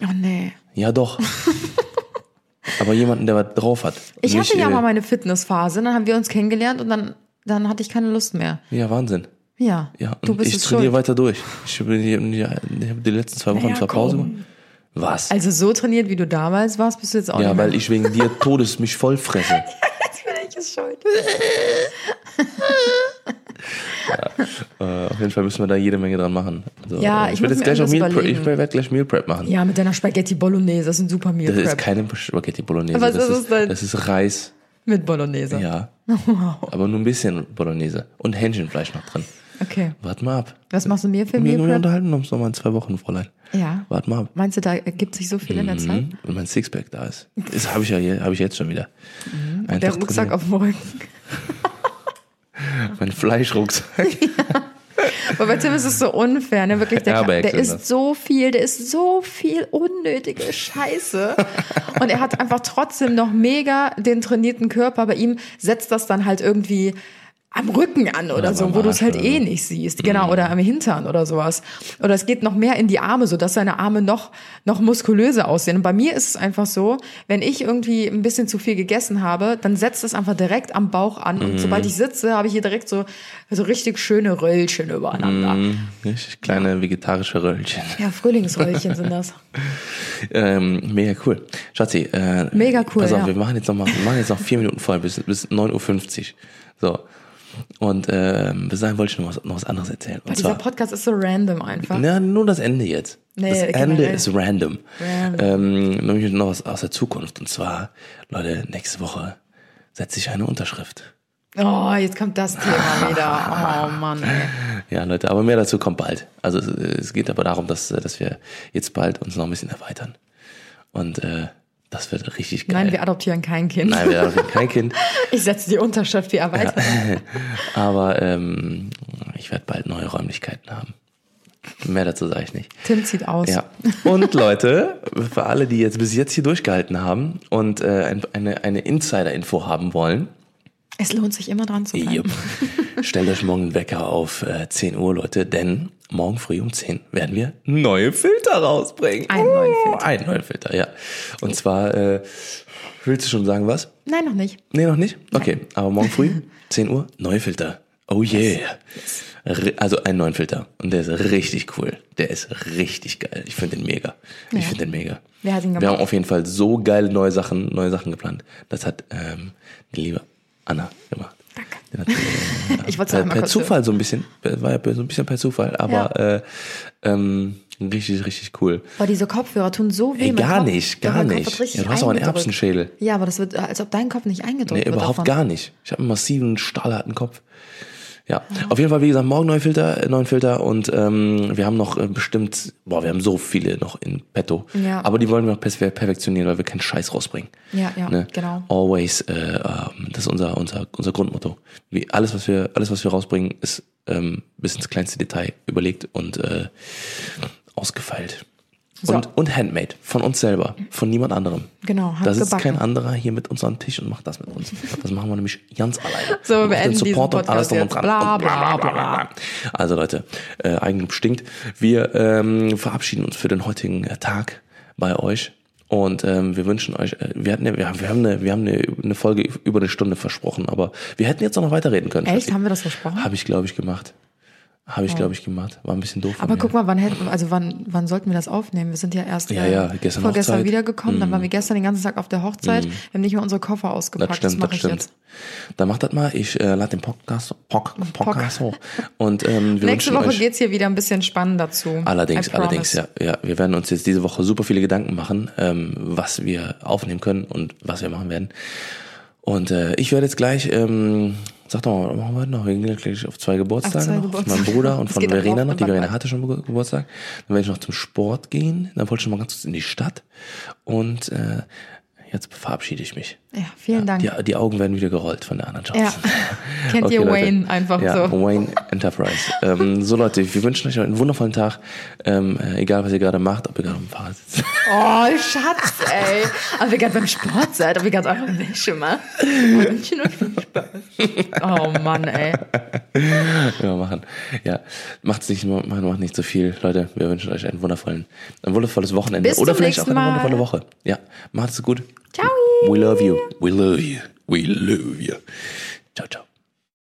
oh nee. Ja, doch. Aber jemanden, der was drauf hat. Ich Nicht, hatte ja äh, mal meine Fitnessphase, dann haben wir uns kennengelernt und dann, dann hatte ich keine Lust mehr. Ja, Wahnsinn. Ja, Ja, du bist ich trainiere schuld. weiter durch. Ich habe die, ich hab die letzten zwei Wochen Naja, zwar Pause gemacht. Was? Also so trainiert, wie du damals warst, bist du jetzt auch ja, nicht mehr. weil ich wegen dir Todes mich voll fresse. Jetzt bin ich es schuld. äh, auf jeden Fall müssen wir da jede Menge dran machen. Also, Ja, äh, ich werde muss jetzt gleich auch Meal Prep, ich werde gleich Meal Prep machen. Ja, mit deiner Spaghetti Bolognese, das ist ein super Meal Das ist Prep. keine Spaghetti Bolognese. Das ist? Das ist Reis. Mit Bolognese. Ja. Aber nur ein bisschen Bolognese. Und Hähnchenfleisch noch drin. Okay. Warte mal ab. Was machst du mir für Wir, Meal wir Prep? unterhalten uns noch mal in zwei Wochen, Fräulein. Ja. Warte mal ab. Meinst du, da ergibt sich so viel in der Zeit? Mhm. Und mein Sixpack da ist. Das habe ich ja habe ich jetzt schon wieder. Mhm. Der Rucksack trainiert. auf dem Rücken. Mein Fleischrucksack. Aber bei Tim ist es so unfair, ne? Wirklich, der, der das. so viel, der isst so viel unnötige Scheiße. Und er hat einfach trotzdem noch mega den trainierten Körper. Bei ihm setzt das dann halt irgendwie am Rücken an oder Ja, so, wo du es halt oder eh so. nicht siehst. Genau, oder am Hintern oder sowas. Oder es geht noch mehr in die Arme, so dass seine Arme noch, noch muskulöser aussehen. Und bei mir ist es einfach so, wenn ich irgendwie ein bisschen zu viel gegessen habe, dann setzt es einfach direkt am Bauch an. Und sobald ich sitze, habe ich hier direkt so, so richtig schöne Röllchen übereinander. Mhm. Richtig kleine vegetarische Röllchen. Ja, Frühlingsröllchen sind das. Ähm, mega cool. Schatzi, äh, Mega cool, Pass auf, ja. wir machen jetzt noch mal, wir machen jetzt noch vier Minuten voll bis, bis 9.50 Uhr. So. Und ähm, bis dahin wollte ich noch was, noch was anderes erzählen. Und Dieser zwar, Podcast ist so random einfach. na, nur das Ende jetzt. Nee, das. Ende ist random. Random. Ähm, nämlich noch was aus der Zukunft. Und zwar, Leute, nächste Woche setze ich eine Unterschrift. Oh, jetzt kommt das Thema wieder. Oh Mann, ey. Ja, Leute, aber mehr dazu kommt bald. Also es, es geht aber darum, dass, dass wir jetzt bald uns noch ein bisschen erweitern. Und äh, das wird richtig geil. Nein, wir adoptieren kein Kind. Nein, wir haben kein Kind. Ich setze die Unterschrift, die erweitert. Aber ähm, ich werde bald neue Räumlichkeiten haben. Mehr dazu sage ich nicht. Tim zieht aus. Ja. Und Leute, für alle, die jetzt bis jetzt hier durchgehalten haben und äh, ein- eine, eine Insider-Info haben wollen, Es lohnt sich immer dran zu bleiben. Stellt euch morgen einen Wecker auf äh, 10 Uhr, Leute, denn morgen früh um 10 werden wir neue Filter rausbringen. Einen neuen Oh, Filter. Einen neuen Filter, ja. Und zwar, äh, willst du schon sagen, was? Nein, noch nicht. Nee, noch nicht? Okay, aber morgen früh, 10 Uhr, neue Filter. Oh yeah. Ri- Also einen neuen Filter. Und der ist richtig cool. Der ist richtig geil. Ich finde den mega. Ich Ja. finde den mega. Wer hat ihn Wir gemacht? haben auf jeden Fall so geile neue Sachen, neue Sachen geplant. Das hat ähm, die liebe Anna gemacht. Danke. Den hat, äh, Ich wollte es per, per Zufall so ein bisschen. War ja so ein bisschen per Zufall, aber äh, ähm, richtig, richtig cool. Boah, diese Kopfhörer tun so weh. Ey, gar Kopf- nicht, gar nicht. Ja, du hast aber einen. Erbsenschädel. Ja, aber das wird, als ob dein Kopf nicht eingedrückt Nee, wird. überhaupt davon. gar nicht. Ich habe einen massiven, stahlharten Kopf. Ja, auf jeden Fall, wie gesagt, morgen neuen Filter, äh, neuen Filter und ähm, wir haben noch äh, bestimmt, boah, wir haben so viele noch in petto. Ja. Aber die wollen wir noch per- perfektionieren, weil wir keinen Scheiß rausbringen. Ja, ja, ne? genau. Always, äh, ähm, das ist unser, unser, unser Grundmotto. Wie alles, was wir, alles, was wir rausbringen, ist ähm, bis ins kleinste Detail überlegt und äh, ausgefeilt. So. Und, und handmade, von uns selber, von niemand anderem. Genau, Da sitzt handgebacken. kein anderer hier mit uns am Tisch und macht das mit uns. Das machen wir nämlich ganz alleine. So, wir den beenden diesen Support und alles drum und dran. Bla, Und bla, bla. Also Leute, äh, Eigenlob stinkt. Wir ähm, verabschieden uns für den heutigen äh, Tag bei euch. Und ähm, wir wünschen euch, äh, wir hatten ja, wir haben, wir haben, eine, wir haben eine, eine Folge über eine Stunde versprochen, aber wir hätten jetzt auch noch weiterreden können. Echt? Haben wir das versprochen? Habe ich, glaube ich, gemacht. Habe ich, glaube ich, gemacht. War ein bisschen doof. Aber guck mal, wann hätten, also wann, wann sollten wir das aufnehmen? Wir sind ja erst Ja, äh, ja, gestern vorgestern Hochzeit. Wiedergekommen, dann waren wir gestern den ganzen Tag auf der Hochzeit. Wir haben nicht mal unsere Koffer ausgepackt. Das Das, stimmt, mache das ich stimmt. jetzt. Dann macht das mal. Ich äh, lade den Podcast, Pock, Podcast hoch. Und ähm, wir Nächste Woche euch, geht's hier wieder ein bisschen spannender zu. Allerdings, allerdings, ja, ja. Wir werden uns jetzt diese Woche super viele Gedanken machen, ähm, was wir aufnehmen können und was wir machen werden. Und äh, ich werde jetzt gleich, ähm, sag doch mal, machen wir noch? Wir gehen gleich auf zwei Geburtstage zwei noch, von Geburtstage. meinem Bruder und von Verena noch. Die Verena hatte schon Ge- Geburtstag. Dann werde ich noch zum Sport gehen. Dann wollte ich noch mal ganz kurz in die Stadt. Und äh, jetzt verabschiede ich mich. Ja, vielen Dank. Die, die Augen werden wieder gerollt von der anderen Johnson. Ja. Kennt Okay, ihr Leute. Wayne einfach ja, so. Wayne Enterprise. ähm, so Leute, wir wünschen euch einen wundervollen Tag. Ähm, äh, egal, was ihr gerade macht, ob ihr gerade am Fahrrad sitzt. Oh, Schatz, ey. Aber wir gerade beim Sport seid, ob wir gerade eure Wäsche macht. Wünschen euch viel Spaß. Oh Mann, ey. ja, machen. Ja, macht's nicht, macht, macht nicht so viel. Leute, wir wünschen euch einen wundervollen, ein wundervolles Wochenende. Bis Oder vielleicht auch eine wundervolle Woche. Ja, macht's gut. Ciao. We love you. We love you. We love you. Ciao, ciao.